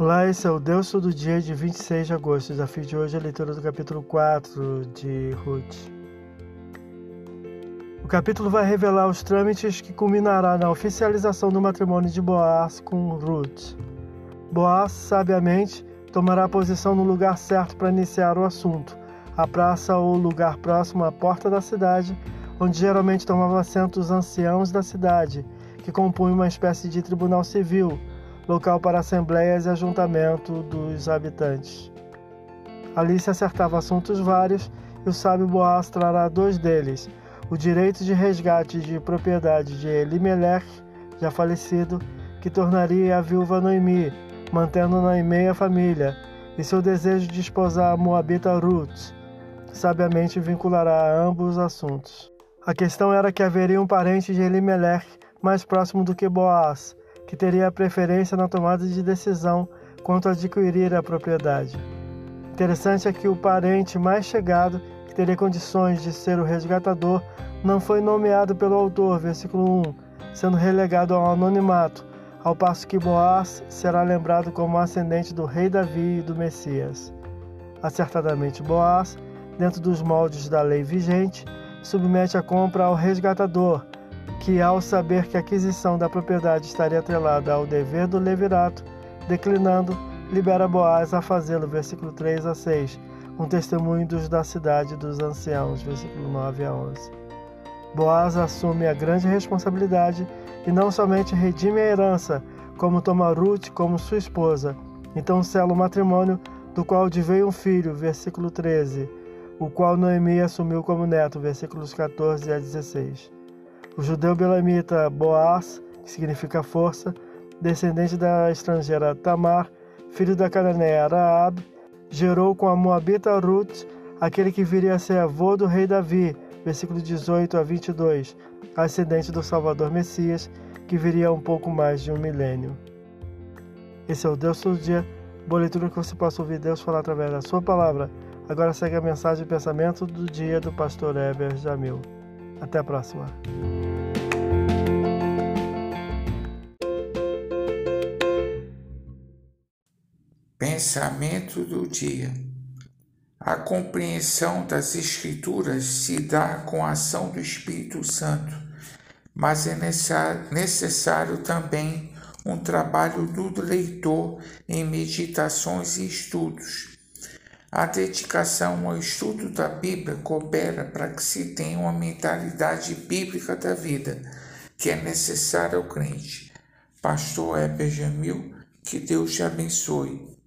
Olá, esse é o Deus do dia de 26 de agosto. O desafio de hoje é a leitura do capítulo 4 de Ruth. O capítulo vai revelar os trâmites que culminará na oficialização do matrimônio de Boaz com Ruth. Boaz, sabiamente, tomará posição no lugar certo para iniciar o assunto, a praça ou lugar próximo à porta da cidade, onde geralmente tomavam assento os anciãos da cidade, que compunham uma espécie de tribunal civil local para assembleias e ajuntamento dos habitantes. Ali se acertava assuntos vários e o sábio Boaz trará dois deles: o direito de resgate de propriedade de Elimelech, já falecido, que tornaria a viúva Noemi, mantendo Noemi a família, e seu desejo de esposar a Moabita Ruth. Sabiamente vinculará ambos os assuntos. A questão era que haveria um parente de Elimelech mais próximo do que Boaz, que teria a preferência na tomada de decisão quanto a adquirir a propriedade. Interessante é que o parente mais chegado, que teria condições de ser o resgatador, não foi nomeado pelo autor, versículo 1, sendo relegado ao anonimato, ao passo que Boaz será lembrado como ascendente do rei Davi e do Messias. Acertadamente, Boaz, dentro dos moldes da lei vigente, submete a compra ao resgatador, que, ao saber que a aquisição da propriedade estaria atrelada ao dever do levirato, declinando, libera Boaz a fazê-lo, versículo 3 a 6, um testemunho dos da cidade dos anciãos, versículo 9 a 11. Boaz assume a grande responsabilidade e não somente redime a herança, como toma Ruth como sua esposa, então sela o matrimônio do qual adveio um filho, versículo 13, o qual Noemi assumiu como neto, versículos 14 a 16. O judeu belamita Boaz, que significa força, descendente da estrangeira Tamar, filho da cananeia Raab, gerou com a moabita Ruth aquele que viria a ser avô do rei Davi, versículo 18 a 22, ascendente do Salvador Messias, que viria um pouco mais de um milênio. Esse é o Deus todo dia, boa leitura que você possa ouvir Deus falar através da sua palavra. Agora segue a mensagem e pensamento do dia do pastor Heber Jamil. Até a próxima. Pensamento do dia. A compreensão das Escrituras se dá com a ação do Espírito Santo, mas é necessário também um trabalho do leitor em meditações e estudos. A dedicação ao estudo da Bíblia coopera para que se tenha uma mentalidade bíblica da vida, que é necessária ao crente. Pastor Heber Jamil, que Deus te abençoe.